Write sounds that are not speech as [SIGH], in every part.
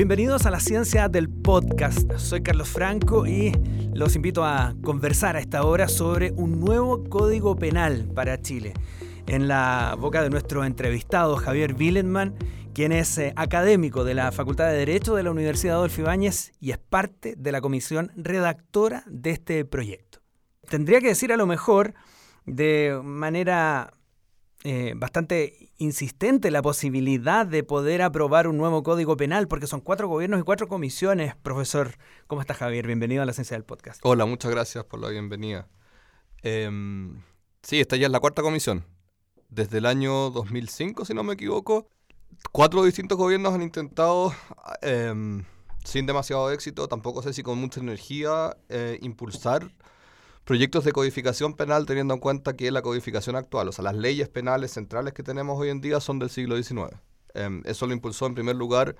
Bienvenidos a la ciencia del podcast. Soy Carlos Franco y los invito a conversar a esta hora sobre un nuevo código penal para Chile. En la boca de nuestro entrevistado Javier Willenman, quien es eh, académico de la Facultad de Derecho de la Universidad Adolfo Ibáñez y es parte de la comisión redactora de este proyecto. Tendría que decir a lo mejor de manera eh, bastante insistente la posibilidad de poder aprobar un nuevo código penal, porque son cuatro gobiernos y cuatro comisiones. Profesor, ¿cómo está Javier? Bienvenido a la ciencia del podcast. Hola, muchas gracias por la bienvenida. Em, sí, esta ya es la cuarta comisión. Desde el año 2005, si no me equivoco, cuatro distintos gobiernos han intentado, em, sin demasiado éxito, tampoco sé si con mucha energía, eh, impulsar proyectos de codificación penal teniendo en cuenta que la codificación actual, o sea, las leyes penales centrales que tenemos hoy en día son del siglo XIX. Em, eso lo impulsó en primer lugar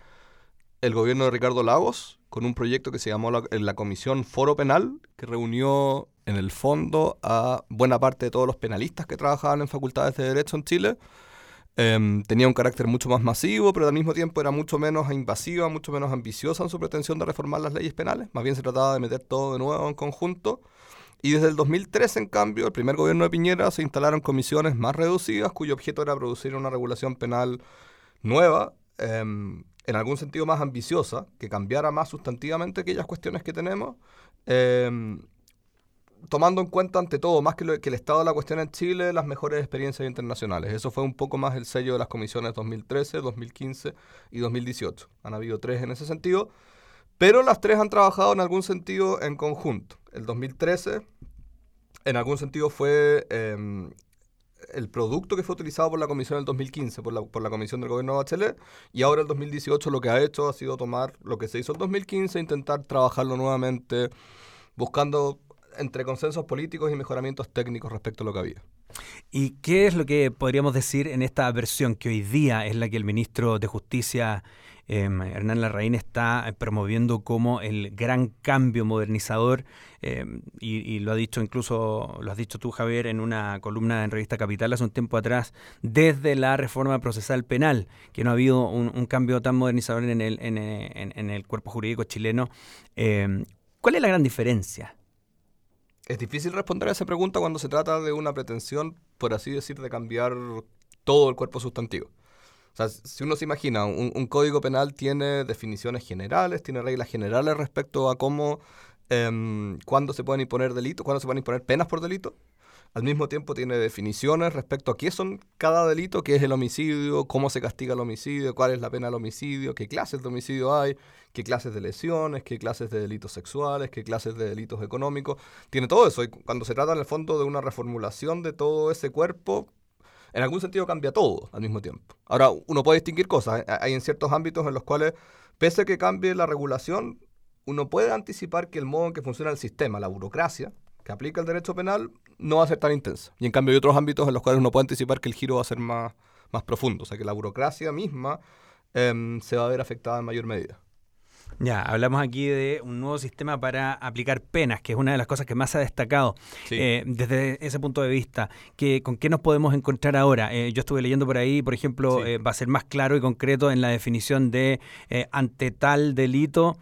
el gobierno de Ricardo Lagos con un proyecto que se llamó la, la, Comisión Foro Penal, que reunió en el fondo a buena parte de todos los penalistas que trabajaban en facultades de Derecho en Chile. Em, tenía un carácter mucho más masivo, pero al mismo tiempo era mucho menos invasiva, mucho menos ambiciosa en su pretensión de reformar las leyes penales. Más bien se trataba de meter todo de nuevo en conjunto y desde el 2013, en cambio, el primer gobierno de Piñera se instalaron comisiones más reducidas cuyo objeto era producir una regulación penal nueva, em, en algún sentido más ambiciosa, que cambiara más sustantivamente aquellas cuestiones que tenemos, em, tomando en cuenta ante todo, más que, que, el estado de la cuestión en Chile, las mejores experiencias internacionales. Eso fue un poco más el sello de las comisiones 2013, 2015 y 2018. Han habido tres en ese sentido. Pero las tres han trabajado en algún sentido en conjunto. El 2013, en algún sentido, fue em, el producto que fue utilizado por la comisión en el 2015, por la, por la comisión del gobierno de Bachelet, y ahora el 2018 lo que ha hecho ha sido tomar lo que se hizo en 2015 e intentar trabajarlo nuevamente, buscando entre consensos políticos y mejoramientos técnicos respecto a lo que había. ¿Y qué es lo que podríamos decir en esta versión que hoy día es la que el ministro de Justicia Em, Hernán Larraín está promoviendo como el gran cambio modernizador em, y, lo ha dicho incluso, lo has dicho tú Javier en una columna en Revista Capital hace un tiempo atrás, desde la reforma procesal penal, que no ha habido un, cambio tan modernizador en el, en el cuerpo jurídico chileno. Em, ¿Cuál es la gran diferencia? Es difícil responder a esa pregunta cuando se trata de una pretensión, por así decir, de cambiar todo el cuerpo sustantivo. Si uno se imagina, un, código penal tiene definiciones generales, tiene reglas generales respecto a cómo, eh, cuándo se pueden imponer delitos, cuándo se pueden imponer penas por delito. Al mismo tiempo tiene definiciones respecto a qué son cada delito, qué es el homicidio, cómo se castiga el homicidio, cuál es la pena del homicidio, qué clases de homicidio hay, qué clases de lesiones, qué clases de delitos sexuales, qué clases de delitos económicos. Tiene todo eso. Y cuando se trata en el fondo de una reformulación de todo ese cuerpo, en algún sentido cambia todo al mismo tiempo. Ahora, uno puede distinguir cosas. ¿eh? Hay en ciertos ámbitos en los cuales, pese a que cambie la regulación, uno puede anticipar que el modo en que funciona el sistema, la burocracia, que aplica el derecho penal, no va a ser tan intensa. Y en cambio hay otros ámbitos en los cuales uno puede anticipar que el giro va a ser más, más profundo. O sea, que la burocracia misma em, se va a ver afectada en mayor medida. Ya, hablamos aquí de un nuevo sistema para aplicar penas, que es una de las cosas que más se ha destacado eh, desde ese punto de vista. Que, ¿Con qué nos podemos encontrar ahora? Eh, yo estuve leyendo por ahí, por ejemplo, eh, va a ser más claro y concreto en la definición de ante tal delito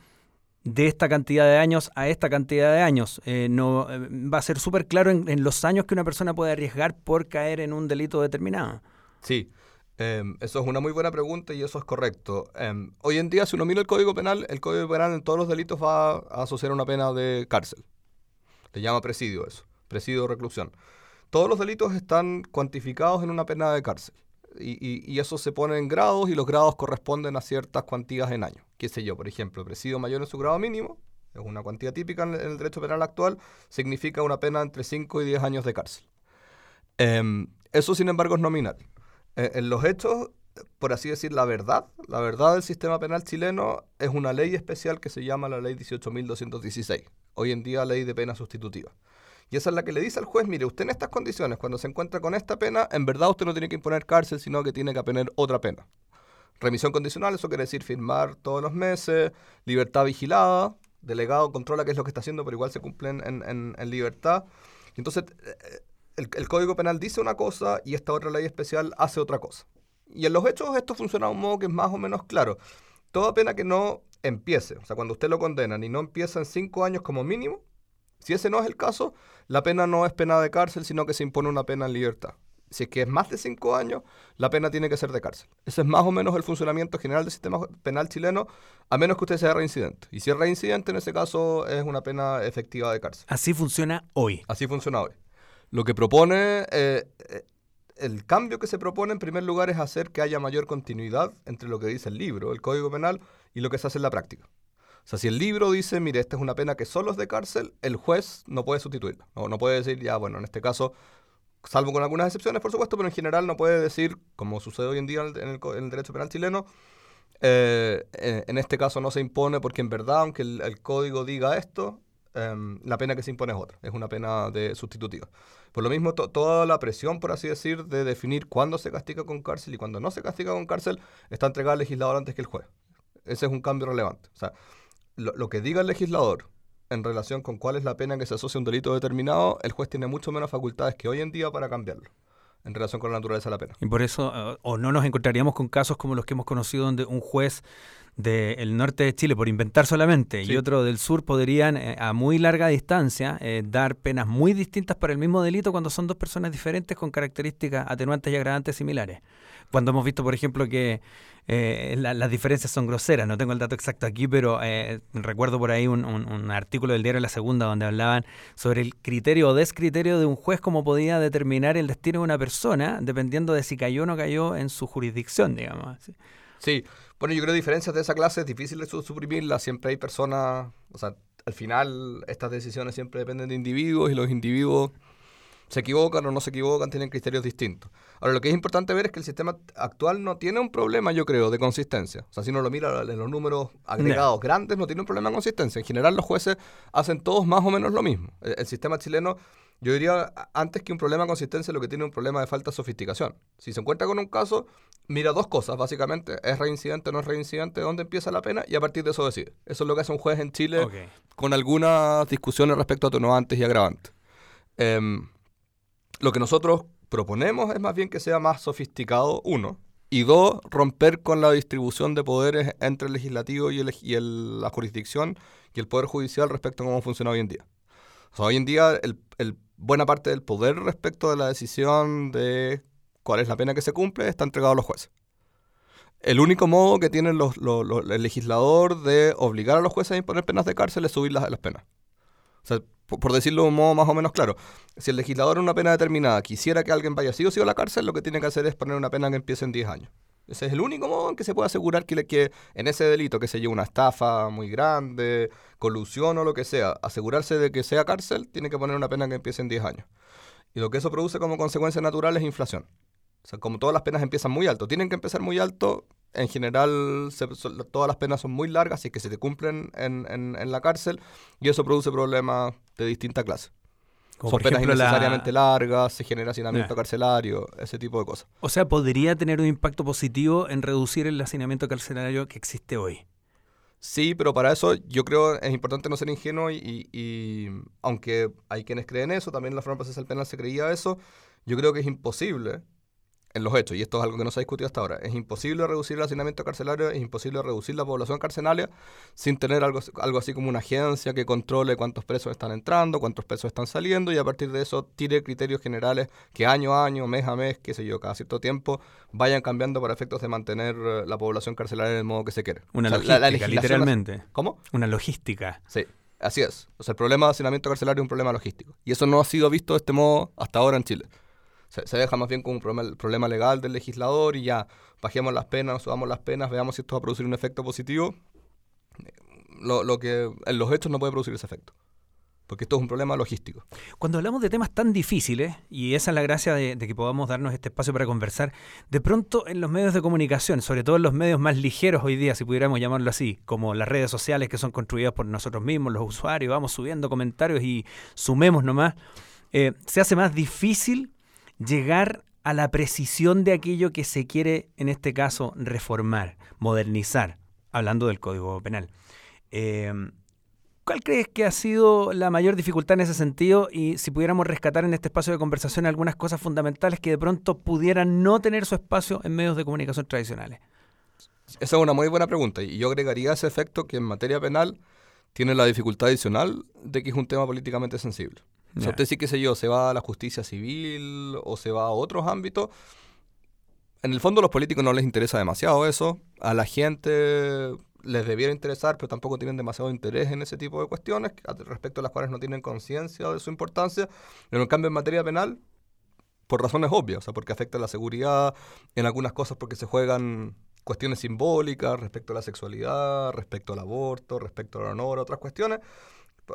de esta cantidad de años a esta cantidad de años. no Va a ser súper claro en, en los años que una persona puede arriesgar por caer en un delito determinado. Sí, Em, eso es una muy buena pregunta y eso es correcto. Em, hoy en día, si uno mira el Código Penal, el Código Penal en todos los delitos va a asociar una pena de cárcel. Le llama presidio eso, presidio o reclusión. Todos los delitos están cuantificados en una pena de cárcel. Y, y, eso se pone en grados y los grados corresponden a ciertas cuantías en años. Qué sé yo, por ejemplo, presidio mayor en su grado mínimo, es una cuantía típica en el derecho penal actual, significa una pena entre 5 y 10 años de cárcel. Em, eso, sin embargo, es nominal. Eh, en los hechos, por así decir, la verdad, la verdad del sistema penal chileno es una ley especial que se llama la ley 18.216, hoy en día ley de pena sustitutiva. Y esa es la que le dice al juez, mire, usted en estas condiciones, cuando se encuentra con esta pena, en verdad usted no tiene que imponer cárcel, sino que tiene que poner otra pena. Remisión condicional, eso quiere decir firmar todos los meses, libertad vigilada, delegado controla qué es lo que está haciendo, pero igual se cumplen en, en, libertad. Entonces, el, Código Penal dice una cosa y esta otra ley especial hace otra cosa. Y en los hechos esto funciona de un modo que es más o menos claro. Toda pena que no empiece, o sea, cuando usted lo condenan y no empieza en cinco años como mínimo, si ese no es el caso, la pena no es pena de cárcel, sino que se impone una pena en libertad. Si es que es más de cinco años, la pena tiene que ser de cárcel. Ese es más o menos el funcionamiento general del sistema penal chileno, a menos que usted sea reincidente. Y si es reincidente, en ese caso es una pena efectiva de cárcel. Así funciona hoy. Así funciona hoy. Lo que propone, eh, eh, el cambio que se propone en primer lugar es hacer que haya mayor continuidad entre lo que dice el libro, el Código Penal, y lo que se hace en la práctica. O sea, si el libro dice, mire, esta es una pena que solo es de cárcel, el juez no puede sustituirla. No, no puede decir, ya, bueno, en este caso salvo con algunas excepciones, por supuesto, pero en general no puede decir, como sucede hoy en día en el, derecho penal chileno, eh, en este caso no se impone porque en verdad, aunque el, código diga esto, em, la pena que se impone es otra, es una pena de sustitutiva. Por lo mismo, toda la presión, por así decir, de definir cuándo se castiga con cárcel y cuándo no se castiga con cárcel, está entregada al legislador antes que el juez. Ese es un cambio relevante. O sea, lo que diga el legislador en relación con cuál es la pena que se asocia a un delito determinado, el juez tiene mucho menos facultades que hoy en día para cambiarlo en relación con la naturaleza de la pena. Y por eso, eh, o no nos encontraríamos con casos como los que hemos conocido donde un juez del norte de Chile, por inventar solamente, y otro del sur podrían eh, a muy larga distancia eh, dar penas muy distintas para el mismo delito cuando son dos personas diferentes con características atenuantes y agravantes similares. Cuando hemos visto, por ejemplo, que eh, las diferencias son groseras, no tengo el dato exacto aquí, pero recuerdo por ahí un, un, artículo del diario La Segunda donde hablaban sobre el criterio o descriterio de un juez, cómo podía determinar el destino de una persona dependiendo de si cayó o no cayó en su jurisdicción, digamos. Sí, bueno, yo creo que diferencias de esa clase es difícil de suprimirlas. Siempre hay personas, o sea, al final estas decisiones siempre dependen de individuos y los individuos se equivocan o no se equivocan, tienen criterios distintos. Ahora, lo que es importante ver es que el sistema actual no tiene un problema, yo creo, de consistencia. O sea, si uno lo mira en los números agregados grandes, no tiene un problema de consistencia. En general, los jueces hacen todos más o menos lo mismo. el sistema chileno yo diría, antes que un problema de consistencia, lo que tiene un problema de falta de sofisticación. Si se encuentra con un caso, mira dos cosas, básicamente. ¿Es reincidente o no es reincidente? ¿Dónde empieza la pena? Y a partir de eso decide. Eso es lo que hace un juez en Chile con algunas discusiones respecto a atenuantes y agravantes. Em, lo que nosotros proponemos es más bien que sea más sofisticado, uno. Y dos, romper con la distribución de poderes entre el legislativo y, el, la jurisdicción y el poder judicial respecto a cómo funciona hoy en día. O sea, hoy en día el, el buena parte del poder respecto de la decisión de cuál es la pena que se cumple está entregado a los jueces. El único modo que tiene los, el legislador de obligar a los jueces a imponer penas de cárcel es subir las, penas. O sea, por, decirlo de un modo más o menos claro, si el legislador en una pena determinada quisiera que alguien vaya sí o sí a la cárcel, lo que tiene que hacer es poner una pena que empiece en 10 años. Ese es el único modo en que se puede asegurar que, en ese delito, que se lleve una estafa muy grande, colusión o lo que sea, asegurarse de que sea cárcel, tiene que poner una pena que empiece en 10 años. Y lo que eso produce como consecuencia natural es inflación. O sea, como todas las penas empiezan muy alto, tienen que empezar muy alto, en general todas las penas son muy largas y que se te cumplen en, en la cárcel y eso produce problemas de distinta clase. Son penas innecesariamente largas, se genera hacinamiento carcelario, ese tipo de cosas. O sea, podría tener un impacto positivo en reducir el hacinamiento carcelario que existe hoy. Sí, pero para eso yo creo es importante no ser ingenuo y, y aunque hay quienes creen eso, también la forma procesal penal se creía eso, yo creo que es imposible en los hechos, y esto es algo que no se ha discutido hasta ahora, es imposible reducir el hacinamiento carcelario, es imposible reducir la población carcelaria sin tener algo, algo así como una agencia que controle cuántos presos están entrando, cuántos presos están saliendo, y a partir de eso tire criterios generales que año a año, mes a mes, qué sé yo, cada cierto tiempo, vayan cambiando para efectos de mantener eh, la población carcelaria en el modo que se quiere. Una logística, literalmente. ¿Cómo? Una logística. Sí. Así es. O sea, el problema de hacinamiento carcelario es un problema logístico. Y eso no ha sido visto de este modo hasta ahora en Chile se, deja más bien como un problema, problema, legal del legislador y ya bajemos las penas, subamos las penas, veamos si esto va a producir un efecto positivo. Lo, que en los hechos no puede producir ese efecto porque esto es un problema logístico. Cuando hablamos de temas tan difíciles, y esa es la gracia de, que podamos darnos este espacio para conversar, de pronto en los medios de comunicación, sobre todo en los medios más ligeros hoy día, si pudiéramos llamarlo así, como las redes sociales que son construidas por nosotros mismos, los usuarios, vamos subiendo comentarios y sumemos nomás, eh, se hace más difícil llegar a la precisión de aquello que se quiere, en este caso, reformar, modernizar, hablando del Código Penal. Eh, ¿Cuál crees que ha sido la mayor dificultad en ese sentido? Y si pudiéramos rescatar en este espacio de conversación algunas cosas fundamentales que de pronto pudieran no tener su espacio en medios de comunicación tradicionales. Esa es una muy buena pregunta y yo agregaría ese efecto que en materia penal tiene la dificultad adicional de que es un tema políticamente sensible. Si usted sí, qué sé yo, se va a la justicia civil o se va a otros ámbitos, en el fondo a los políticos no les interesa demasiado eso, a la gente les debiera interesar, pero tampoco tienen demasiado interés en ese tipo de cuestiones, respecto a las cuales no tienen conciencia de su importancia. Pero en cambio, en materia penal, por razones obvias, o sea, porque afecta la seguridad, en algunas cosas porque se juegan cuestiones simbólicas respecto a la sexualidad, respecto al aborto, respecto al honor, otras cuestiones.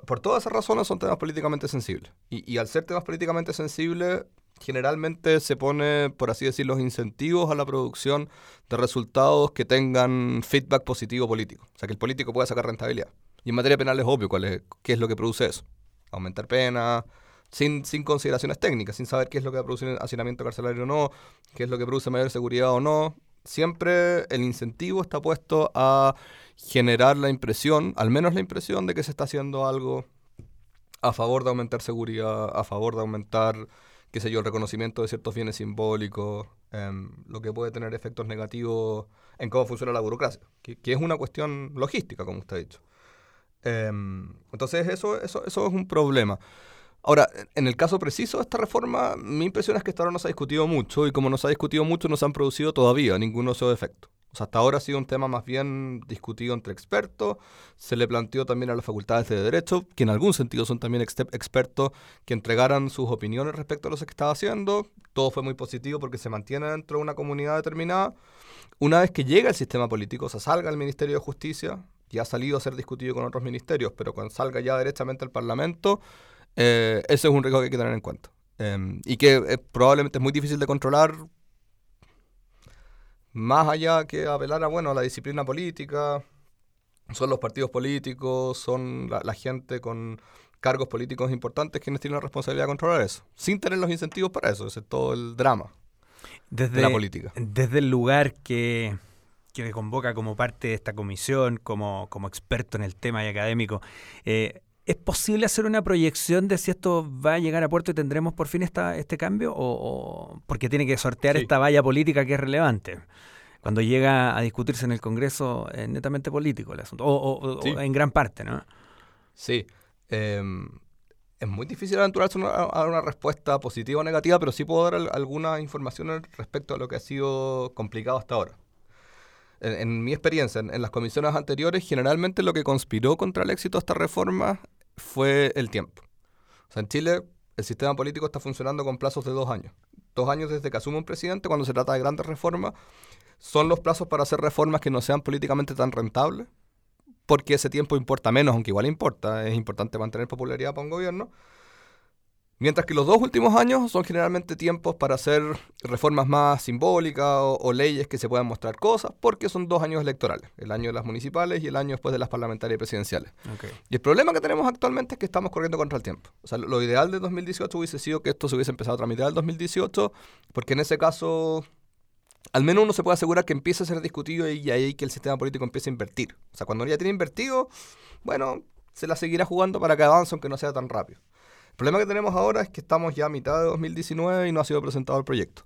Por todas esas razones son temas políticamente sensibles. Y, al ser temas políticamente sensibles, generalmente se pone, por así decir, los incentivos a la producción de resultados que tengan feedback positivo político. O sea, que el político pueda sacar rentabilidad. Y en materia penal es obvio cuál es, qué es lo que produce eso. Aumentar pena, sin, sin consideraciones técnicas, sin saber qué es lo que va a hacinamiento carcelario o no, qué es lo que produce mayor seguridad o no. Siempre el incentivo está puesto a generar la impresión, al menos la impresión de que se está haciendo algo a favor de aumentar seguridad, a favor de aumentar qué sé yo, el reconocimiento de ciertos bienes simbólicos, em, lo que puede tener efectos negativos en cómo funciona la burocracia, que, es una cuestión logística, como usted ha dicho. Em, entonces, eso, eso, eso es un problema. Ahora, en el caso preciso de esta reforma, mi impresión es que hasta ahora no se ha discutido mucho y como no se ha discutido mucho, no se han producido todavía ninguno de esos efectos. O sea, hasta ahora ha sido un tema más bien discutido entre expertos. Se le planteó también a las facultades de Derecho, que en algún sentido son también expertos, que entregaran sus opiniones respecto a lo que estaba haciendo. Todo fue muy positivo porque se mantiene dentro de una comunidad determinada. Una vez que llega el sistema político, o sea, salga el Ministerio de Justicia, y ha salido a ser discutido con otros ministerios, pero cuando salga ya directamente al Parlamento, eh, ese es un riesgo que hay que tener en cuenta. Em, y que eh, probablemente es muy difícil de controlar más allá que apelar a, bueno, a la disciplina política, son los partidos políticos, son la, gente con cargos políticos importantes quienes tienen la responsabilidad de controlar eso, sin tener los incentivos para eso, ese es todo el drama desde, de la política. Desde el lugar que, que me convoca como parte de esta comisión, como, como experto en el tema y académico, eh, ¿Es posible hacer una proyección de si esto va a llegar a puerto y tendremos por fin esta, este cambio? O, porque tiene que sortear esta valla política que es relevante. Cuando llega a discutirse en el Congreso es netamente político el asunto, o, en gran parte, ¿no? Sí. Em, es muy difícil aventurarse a una respuesta positiva o negativa, pero sí puedo dar algunas informaciones respecto a lo que ha sido complicado hasta ahora. En, mi experiencia, en, en, las comisiones anteriores, generalmente lo que conspiró contra el éxito de esta reforma fue el tiempo. O sea, en Chile el sistema político está funcionando con plazos de dos años. Dos años desde que asume un presidente, cuando se trata de grandes reformas, son los plazos para hacer reformas que no sean políticamente tan rentables, porque ese tiempo importa menos, aunque igual importa, es importante mantener popularidad para un gobierno. Mientras que los dos últimos años son generalmente tiempos para hacer reformas más simbólicas o, leyes que se puedan mostrar cosas, porque son dos años electorales, el año de las municipales y el año después de las parlamentarias y presidenciales. Y el problema que tenemos actualmente es que estamos corriendo contra el tiempo. O sea, lo, ideal de 2018 hubiese sido que esto se hubiese empezado a tramitar en 2018, porque en ese caso al menos uno se puede asegurar que empiece a ser discutido y ahí que el sistema político empiece a invertir. O sea, cuando ya tiene invertido, bueno, se la seguirá jugando para que avance aunque no sea tan rápido. El problema que tenemos ahora es que estamos ya a mitad de 2019 y no ha sido presentado el proyecto.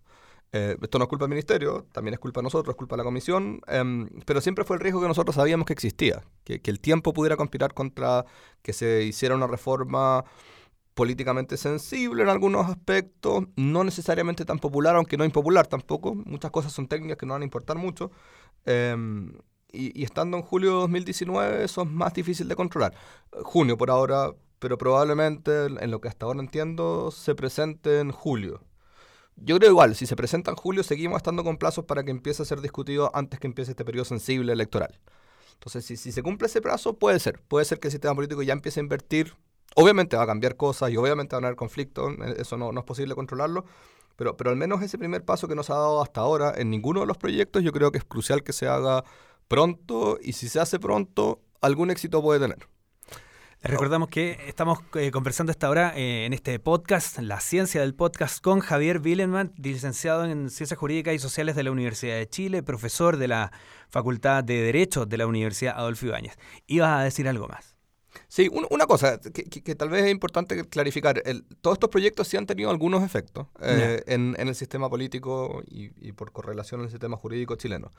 Eh, esto no es culpa del ministerio, también es culpa de nosotros, es culpa de la comisión, em, pero siempre fue el riesgo que nosotros sabíamos que existía, que, el tiempo pudiera conspirar contra que se hiciera una reforma políticamente sensible en algunos aspectos, no necesariamente tan popular, aunque no impopular tampoco. Muchas cosas son técnicas que no van a importar mucho. Em, y, y, estando en julio de 2019, eso es más difícil de controlar. Junio, por ahora, pero probablemente, en lo que hasta ahora entiendo, se presente en julio. Yo creo igual, si se presenta en julio, seguimos estando con plazos para que empiece a ser discutido antes que empiece este periodo sensible electoral. Entonces, si, si se cumple ese plazo, puede ser. Puede ser que el sistema político ya empiece a invertir. Obviamente va a cambiar cosas y obviamente van a haber conflictos, eh, eso no, no es posible controlarlo, pero, pero al menos ese primer paso que nos ha dado hasta ahora en ninguno de los proyectos, yo creo que es crucial que se haga pronto y si se hace pronto, algún éxito puede tener. Recordamos que estamos eh, conversando esta hora eh, en este podcast, La Ciencia del Podcast, con Javier Willenman, licenciado en Ciencias Jurídicas y Sociales de la Universidad de Chile, profesor de la Facultad de Derecho de la Universidad Adolfo Ibáñez. Ibas a decir algo más. Sí, una cosa que, tal vez es importante clarificar. todos estos proyectos sí han tenido algunos efectos eh, en, el sistema político y, por correlación en el sistema jurídico chileno.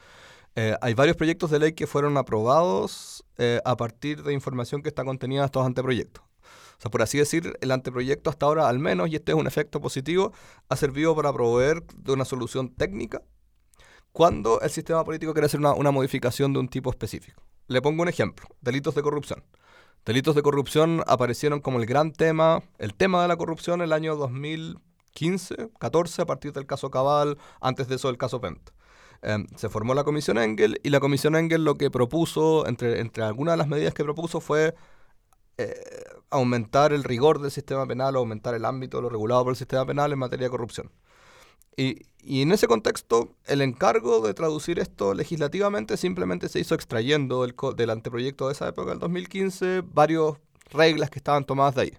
Eh, hay varios proyectos de ley que fueron aprobados eh, a partir de información que está contenida en estos anteproyectos. O sea, por así decir, el anteproyecto hasta ahora, al menos, y este es un efecto positivo, ha servido para proveer de una solución técnica cuando el sistema político quiere hacer una, una modificación de un tipo específico. Le pongo un ejemplo, delitos de corrupción. Delitos de corrupción aparecieron como el gran tema, el tema de la corrupción en el año 2015, 14, a partir del caso Cabal, antes de eso el caso Pent. Em, se formó la Comisión Engel y la Comisión Engel lo que propuso, entre, entre algunas de las medidas que propuso fue eh, aumentar el rigor del sistema penal, aumentar el ámbito de lo regulado por el sistema penal en materia de corrupción. Y, y, en ese contexto, el encargo de traducir esto legislativamente simplemente se hizo extrayendo del, del anteproyecto de esa época, del 2015, varias reglas que estaban tomadas de ahí,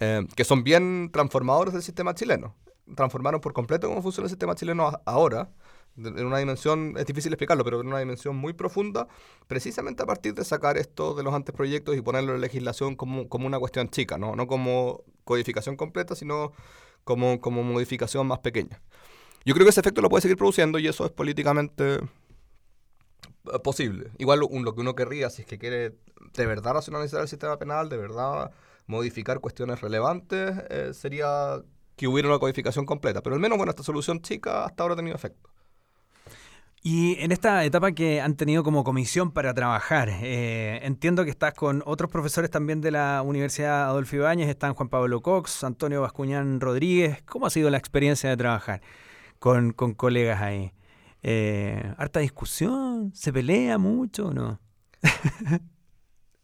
eh, que son bien transformadores del sistema chileno. Transformaron por completo cómo funciona el sistema chileno ahora, en una dimensión, es difícil explicarlo, pero en una dimensión muy profunda, precisamente a partir de sacar esto de los anteproyectos y ponerlo en legislación como, como una cuestión chica, ¿no? no como codificación completa, sino como, como modificación más pequeña. Yo creo que ese efecto lo puede seguir produciendo y eso es políticamente eh, posible. Igual lo, que uno querría, si es que quiere de verdad racionalizar el sistema penal, de verdad modificar cuestiones relevantes, eh, sería que hubiera una codificación completa. Pero al menos, bueno, esta solución chica hasta ahora ha tenido efecto. Y en esta etapa que han tenido como comisión para trabajar, eh, entiendo que estás con otros profesores también de la Universidad Adolfo Ibáñez, están Juan Pablo Cox, Antonio Bascuñán Rodríguez. ¿Cómo ha sido la experiencia de trabajar? Con, con colegas ahí. Eh, ¿Harta discusión? ¿Se pelea mucho o no? [LAUGHS]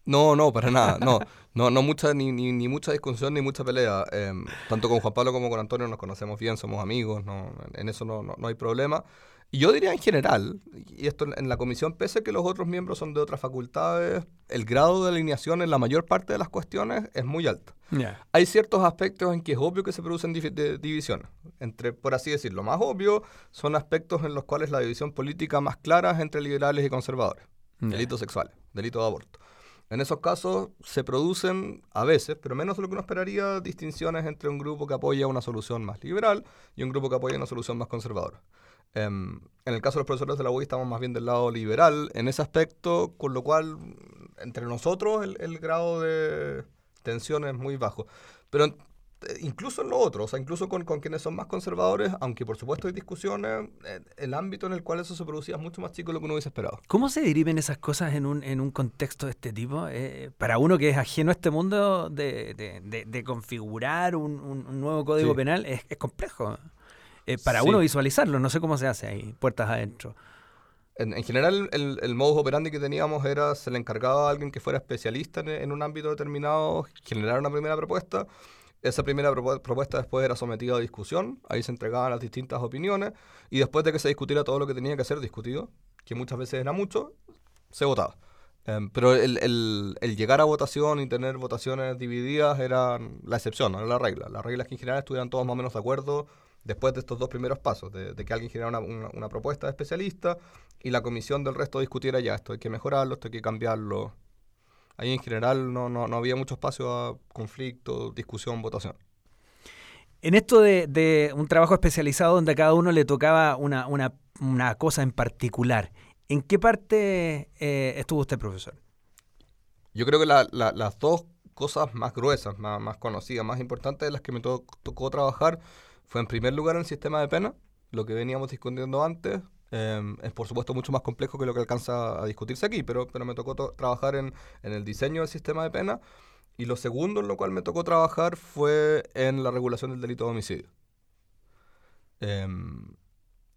no, no, para nada. No, no, no mucha, ni, ni, ni mucha discusión ni mucha pelea. Em, tanto con Juan Pablo como con Antonio nos conocemos bien, somos amigos, no, en eso no, no hay problema. Y yo diría en general, y esto en la comisión, pese a que los otros miembros son de otras facultades, el grado de alineación en la mayor parte de las cuestiones es muy alto. Hay ciertos aspectos en que es obvio que se producen divisiones. Entre, por así decirlo, más obvio son aspectos en los cuales la división política más clara es entre liberales y conservadores. Delitos sexuales, delitos de aborto. En esos casos se producen, a veces, pero menos de lo que uno esperaría, distinciones entre un grupo que apoya una solución más liberal y un grupo que apoya una solución más conservadora. Em, en el caso de los profesores de la UI estamos más bien del lado liberal en ese aspecto, con lo cual entre nosotros el, grado de tensión es muy bajo. Pero eh, incluso en lo otro, o sea, incluso con, quienes son más conservadores, aunque por supuesto hay discusiones, eh, el ámbito en el cual eso se producía es mucho más chico de lo que uno hubiese esperado. ¿Cómo se deriven esas cosas en un, en un contexto de este tipo? Eh, para uno que es ajeno a este mundo de, configurar un, nuevo código penal es, es complejo. Eh, para uno visualizarlo. No sé cómo se hace ahí, puertas adentro. En, general, el, el, modus operandi que teníamos era, se le encargaba a alguien que fuera especialista en, un ámbito determinado generar una primera propuesta. Esa primera propuesta después era sometida a discusión, ahí se entregaban las distintas opiniones y después de que se discutiera todo lo que tenía que ser discutido, que muchas veces era mucho, se votaba. Em, pero el, el, el, llegar a votación y tener votaciones divididas era la excepción, no era la regla. La regla es que en general estuvieran todos más o menos de acuerdo después de estos dos primeros pasos, de, que alguien generara una, propuesta de especialista y la comisión del resto discutiera ya, esto hay que mejorarlo, esto hay que cambiarlo. Ahí en general no, no, había mucho espacio a conflicto, discusión, votación. En esto de, un trabajo especializado donde a cada uno le tocaba una, una, cosa en particular, ¿en qué parte eh, estuvo usted, profesor? Yo creo que las dos cosas más gruesas, más, más conocidas, más importantes de las que me tocó trabajar fue en primer lugar el sistema de pena, lo que veníamos discutiendo antes. Em, es por supuesto mucho más complejo que lo que alcanza a discutirse aquí, pero, pero me tocó trabajar en, en, el diseño del sistema de pena. Y lo segundo en lo cual me tocó trabajar fue en la regulación del delito de homicidio. Em,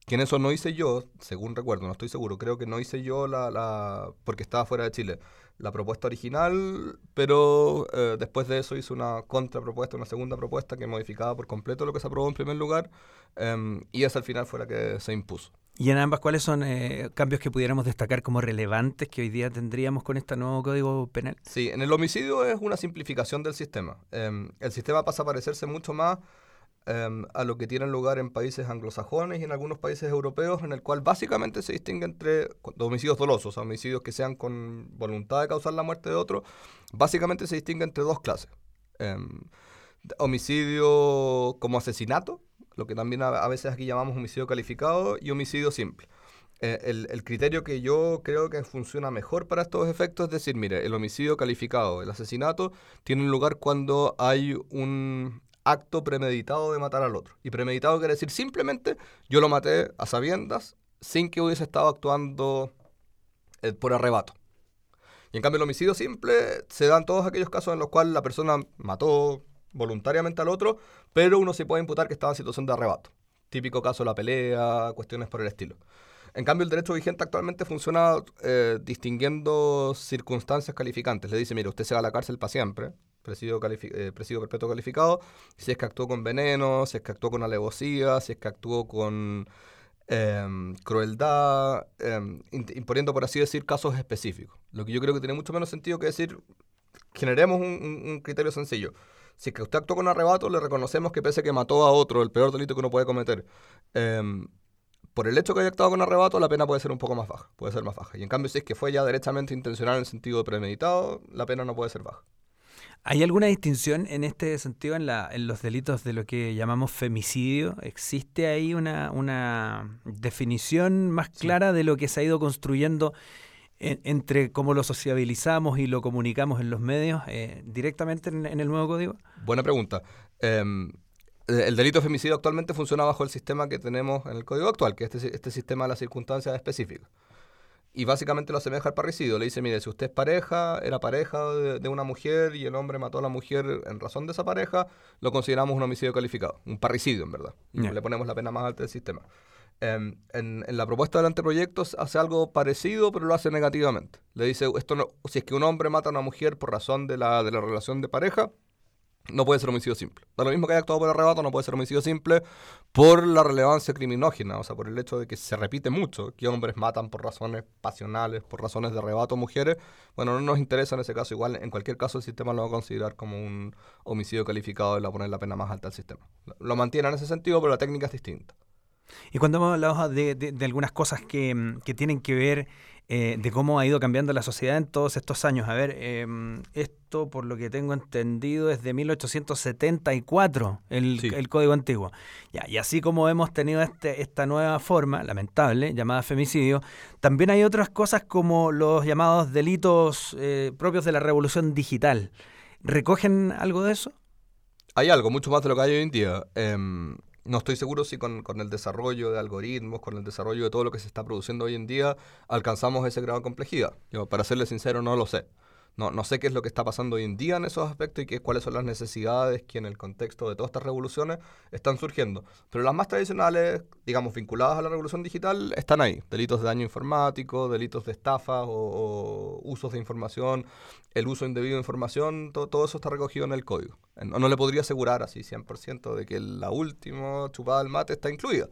que en eso no hice yo, según recuerdo, no estoy seguro, creo que no hice yo la, la porque estaba fuera de Chile, la propuesta original, pero eh, después de eso hice una contrapropuesta, una segunda propuesta que modificaba por completo lo que se aprobó en primer lugar, em, y esa al final fue la que se impuso. ¿Y en ambas cuáles son eh, cambios que pudiéramos destacar como relevantes que hoy día tendríamos con este nuevo código penal? Sí, en el homicidio es una simplificación del sistema. Em, el sistema pasa a parecerse mucho más em, a lo que tienen lugar en países anglosajones y en algunos países europeos, en el cual básicamente se distingue entre homicidios dolosos, homicidios que sean con voluntad de causar la muerte de otro, básicamente se distingue entre dos clases. Em, homicidio como asesinato, lo que también a, veces aquí llamamos homicidio calificado, y homicidio simple. Eh, el, criterio que yo creo que funciona mejor para estos efectos es decir, mire, el homicidio calificado, el asesinato, tiene lugar cuando hay un acto premeditado de matar al otro. Y premeditado quiere decir simplemente yo lo maté a sabiendas sin que hubiese estado actuando eh, por arrebato. Y en cambio el homicidio simple se dan todos aquellos casos en los cuales la persona mató voluntariamente al otro, pero uno se puede imputar que estaba en situación de arrebato. Típico caso la pelea, cuestiones por el estilo. En cambio, el derecho vigente actualmente funciona eh, distinguiendo circunstancias calificantes. Le dice, mire, usted se va a la cárcel para siempre, presidio, eh, presidio perpetuo calificado, si es que actuó con veneno, si es que actuó con alevosía, si es que actuó con em, crueldad, em, imponiendo, por así decir, casos específicos. Lo que yo creo que tiene mucho menos sentido que decir, generemos un criterio sencillo si es que usted actuó con arrebato, le reconocemos que pese a que mató a otro, el peor delito que uno puede cometer, em, por el hecho que haya actuado con arrebato, la pena puede ser un poco más baja, puede ser más baja. Y en cambio, si es que fue ya derechamente intencional en el sentido premeditado, la pena no puede ser baja. ¿Hay alguna distinción en este sentido en, la, en los delitos de lo que llamamos femicidio? ¿Existe ahí una, una definición más clara de lo que se ha ido construyendo entre cómo lo sociabilizamos y lo comunicamos en los medios eh, directamente en, el nuevo código? Buena pregunta. Em, el delito de femicidio actualmente funciona bajo el sistema que tenemos en el código actual, que es este, este sistema de las circunstancias específicas. Y básicamente lo asemeja al parricidio. Le dice, mire, si usted es pareja, era pareja de, una mujer y el hombre mató a la mujer en razón de esa pareja, lo consideramos un homicidio calificado, un parricidio en verdad. Le ponemos la pena más alta del sistema. Em, en, la propuesta del anteproyecto hace algo parecido, pero lo hace negativamente. Le dice, esto no, si es que un hombre mata a una mujer por razón de la, de la relación de pareja, no puede ser homicidio simple. Da lo mismo que haya actuado por arrebato, no puede ser homicidio simple por la relevancia criminógena, o sea, por el hecho de que se repite mucho que hombres matan por razones pasionales, por razones de arrebato mujeres. Bueno, no nos interesa en ese caso. Igual, en cualquier caso, el sistema lo va a considerar como un homicidio calificado y le va a poner la pena más alta al sistema. Lo mantiene en ese sentido, pero la técnica es distinta. Y cuando hemos hablado de, algunas cosas que, tienen que ver eh, de cómo ha ido cambiando la sociedad en todos estos años, a ver, em, esto por lo que tengo entendido es de 1874, el, el Código Antiguo. Ya, y así como hemos tenido este, esta nueva forma, lamentable, llamada femicidio, también hay otras cosas como los llamados delitos eh, propios de la revolución digital. ¿Recogen algo de eso? Hay algo, mucho más de lo que hay hoy en día. Em, no estoy seguro si con, el desarrollo de algoritmos, con el desarrollo de todo lo que se está produciendo hoy en día, alcanzamos ese grado de complejidad. Yo, para serle sincero, no lo sé. No, no sé qué es lo que está pasando hoy en día en esos aspectos y qué, cuáles son las necesidades que en el contexto de todas estas revoluciones están surgiendo. Pero las más tradicionales, digamos, vinculadas a la revolución digital, están ahí. Delitos de daño informático, delitos de estafa o, usos de información, el uso indebido de información, todo eso está recogido en el código. No, no le podría asegurar así 100% de que la última chupada del mate está incluida,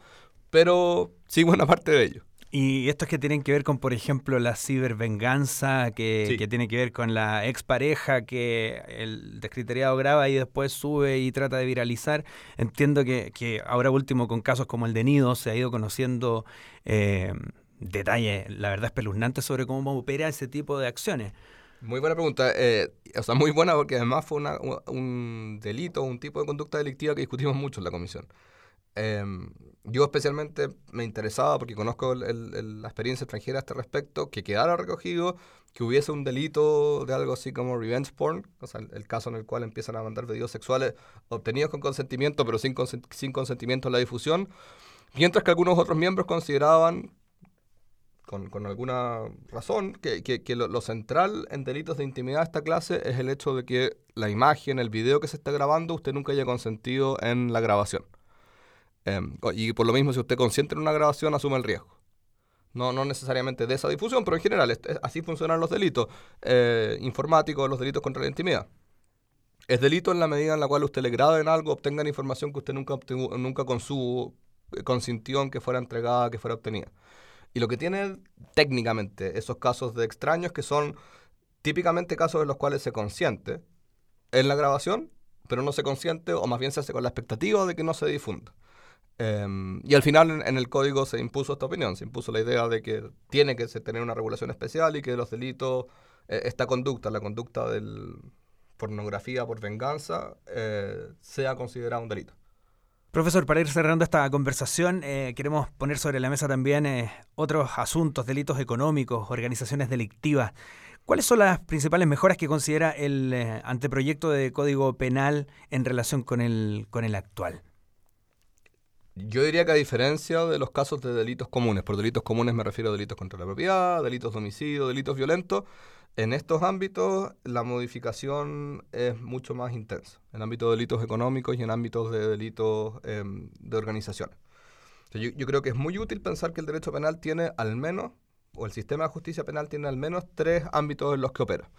pero sí buena [LAUGHS] parte de ello. Y estos que tienen que ver con, por ejemplo, la cibervenganza, que, que tiene que ver con la expareja que el descriteriado graba y después sube y trata de viralizar. Entiendo que, que ahora último con casos como el de Nido se ha ido conociendo eh, detalles, la verdad, espeluznantes sobre cómo opera ese tipo de acciones. Muy buena pregunta. Eh, o sea, muy buena porque además fue un delito, un tipo de conducta delictiva que discutimos mucho en la comisión. Em, yo especialmente me interesaba, porque conozco la experiencia extranjera a este respecto, que quedara recogido que hubiese un delito de algo así como revenge porn, o sea, el, caso en el cual empiezan a mandar videos sexuales obtenidos con consentimiento, pero sin, consentimiento en la difusión, mientras que algunos otros miembros consideraban, con, alguna razón, que, que, lo, lo, central en delitos de intimidad de esta clase es el hecho de que la imagen, el video que se está grabando, usted nunca haya consentido en la grabación. Em, y por lo mismo, si usted consiente en una grabación, asume el riesgo. No, no necesariamente de esa difusión, pero en general, así funcionan los delitos eh, informáticos, los delitos contra la intimidad. Es delito en la medida en la cual usted le grabe en algo, obtenga información que usted nunca, nunca eh, consintió en que fuera entregada, que fuera obtenida. Y lo que tiene técnicamente esos casos de extraños que son típicamente casos en los cuales se consiente en la grabación, pero no se consiente o más bien se hace con la expectativa de que no se difunda. Em, y al final en, el código se impuso esta opinión, se impuso la idea de que tiene que tener una regulación especial y que los delitos, eh, esta conducta, la conducta de pornografía por venganza, eh, sea considerada un delito. Profesor, para ir cerrando esta conversación, eh, queremos poner sobre la mesa también otros asuntos, delitos económicos, organizaciones delictivas. ¿Cuáles son las principales mejoras que considera el anteproyecto de Código Penal en relación con el, con el actual? Yo diría que a diferencia de los casos de delitos comunes, por delitos comunes me refiero a delitos contra la propiedad, delitos de homicidio, delitos violentos, en estos ámbitos la modificación es mucho más intensa, en ámbitos de delitos económicos y en ámbitos de delitos em, de organización. yo, yo creo que es muy útil pensar que el derecho penal tiene al menos, o el sistema de justicia penal tiene al menos tres ámbitos en los que opera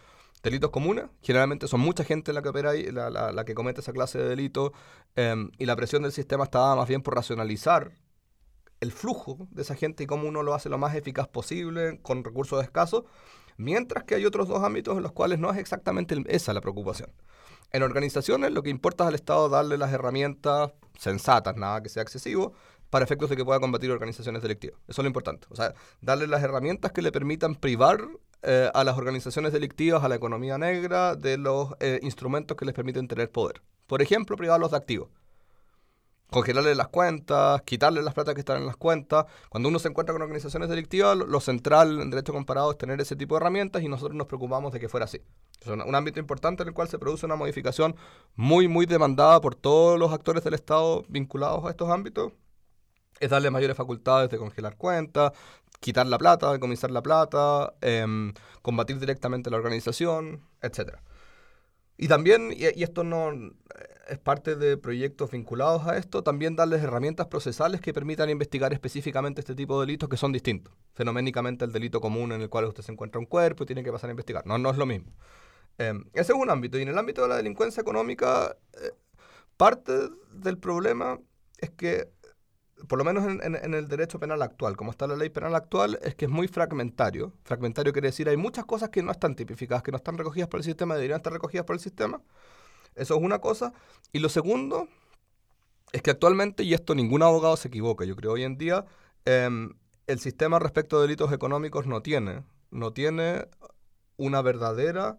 delitos comunes. Generalmente son mucha gente la que opera ahí, la, la, que comete esa clase de delito. Em, y la presión del sistema estaba más bien por racionalizar el flujo de esa gente y cómo uno lo hace lo más eficaz posible con recursos escasos. Mientras que hay otros dos ámbitos en los cuales no es exactamente esa la preocupación. En organizaciones lo que importa es al Estado darle las herramientas sensatas, nada que sea excesivo, para efectos de que pueda combatir organizaciones delictivas. Eso es lo importante. O sea, darle las herramientas que le permitan privar eh, a las organizaciones delictivas, a la economía negra, de los eh, instrumentos que les permiten tener poder. Por ejemplo, privarlos de activos. Congelarles las cuentas, quitarles las plata que están en las cuentas. Cuando uno se encuentra con organizaciones delictivas, lo, central en derecho comparado es tener ese tipo de herramientas y nosotros nos preocupamos de que fuera así. Es un, ámbito importante en el cual se produce una modificación muy, muy demandada por todos los actores del Estado vinculados a estos ámbitos es darle mayores facultades de congelar cuentas, quitar la plata, decomisar la plata, em, combatir directamente la organización, etc. Y también, y, esto no es parte de proyectos vinculados a esto, también darles herramientas procesales que permitan investigar específicamente este tipo de delitos que son distintos. Fenoménicamente el delito común en el cual usted se encuentra un cuerpo y tiene que pasar a investigar. No, no es lo mismo. Em, ese es un ámbito. Y en el ámbito de la delincuencia económica, eh, parte del problema es que por lo menos en, el derecho penal actual, como está la ley penal actual, es que es muy fragmentario. Fragmentario quiere decir hay muchas cosas que no están tipificadas, que no están recogidas por el sistema, deberían estar recogidas por el sistema. Eso es una cosa. Y lo segundo es que actualmente, y esto ningún abogado se equivoca, yo creo hoy en día, em, el sistema respecto a delitos económicos no tiene, no tiene una verdadera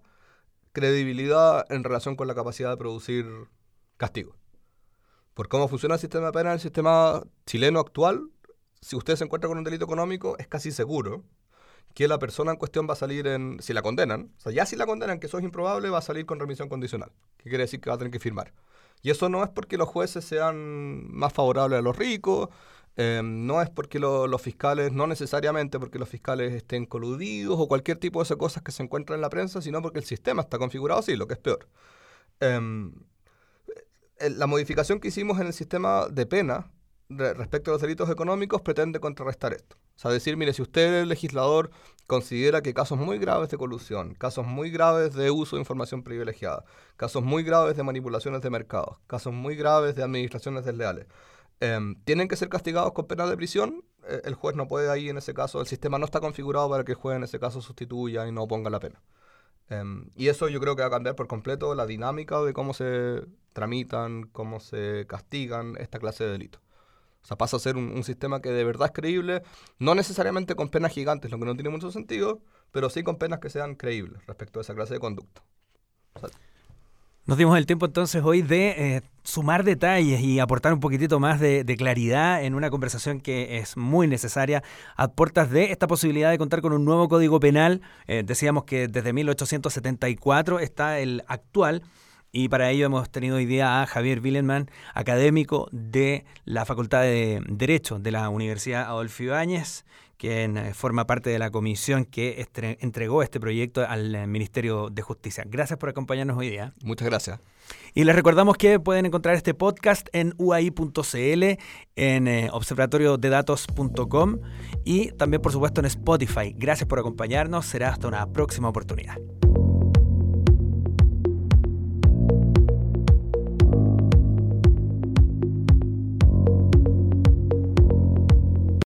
credibilidad en relación con la capacidad de producir castigo por cómo funciona el sistema penal, el sistema chileno actual, si usted se encuentra con un delito económico, es casi seguro que la persona en cuestión va a salir en, si la condenan, o sea, ya si la condenan, que eso es improbable, va a salir con remisión condicional, que quiere decir que va a tener que firmar. Y eso no es porque los jueces sean más favorables a los ricos, em, no es porque los fiscales, no necesariamente porque los fiscales estén coludidos o cualquier tipo de cosas que se encuentran en la prensa, sino porque el sistema está configurado así, lo que es peor. Em, la modificación que hicimos en el sistema de pena respecto a los delitos económicos pretende contrarrestar esto. O sea, decir, mire, si usted, el legislador, considera que casos muy graves de colusión, casos muy graves de uso de información privilegiada, casos muy graves de manipulaciones de mercados, casos muy graves de administraciones desleales, em, tienen que ser castigados con pena de prisión, eh, el juez no puede ahí en ese caso, el sistema no está configurado para que el juez en ese caso sustituya y no ponga la pena. Em, y eso yo creo que va a cambiar por completo la dinámica de cómo se tramitan, cómo se castigan esta clase de delitos. O sea, pasa a ser un, sistema que de verdad es creíble, no necesariamente con penas gigantes, lo que no tiene mucho sentido, pero sí con penas que sean creíbles respecto a esa clase de conducta. Nos dimos el tiempo entonces hoy de eh, sumar detalles y aportar un poquitito más de, claridad en una conversación que es muy necesaria a puertas de esta posibilidad de contar con un nuevo código penal. Eh, decíamos que desde 1874 está el actual. Y para ello hemos tenido hoy día a Javier Willenman, académico de la Facultad de Derecho de la Universidad Adolfo Ibáñez, quien eh, forma parte de la comisión que entregó este proyecto al eh, Ministerio de Justicia. Gracias por acompañarnos hoy día. Muchas gracias. Y les recordamos que pueden encontrar este podcast en uai.cl, en eh, observatoriodedatos.com y también, por supuesto, en Spotify. Gracias por acompañarnos. Será hasta una próxima oportunidad.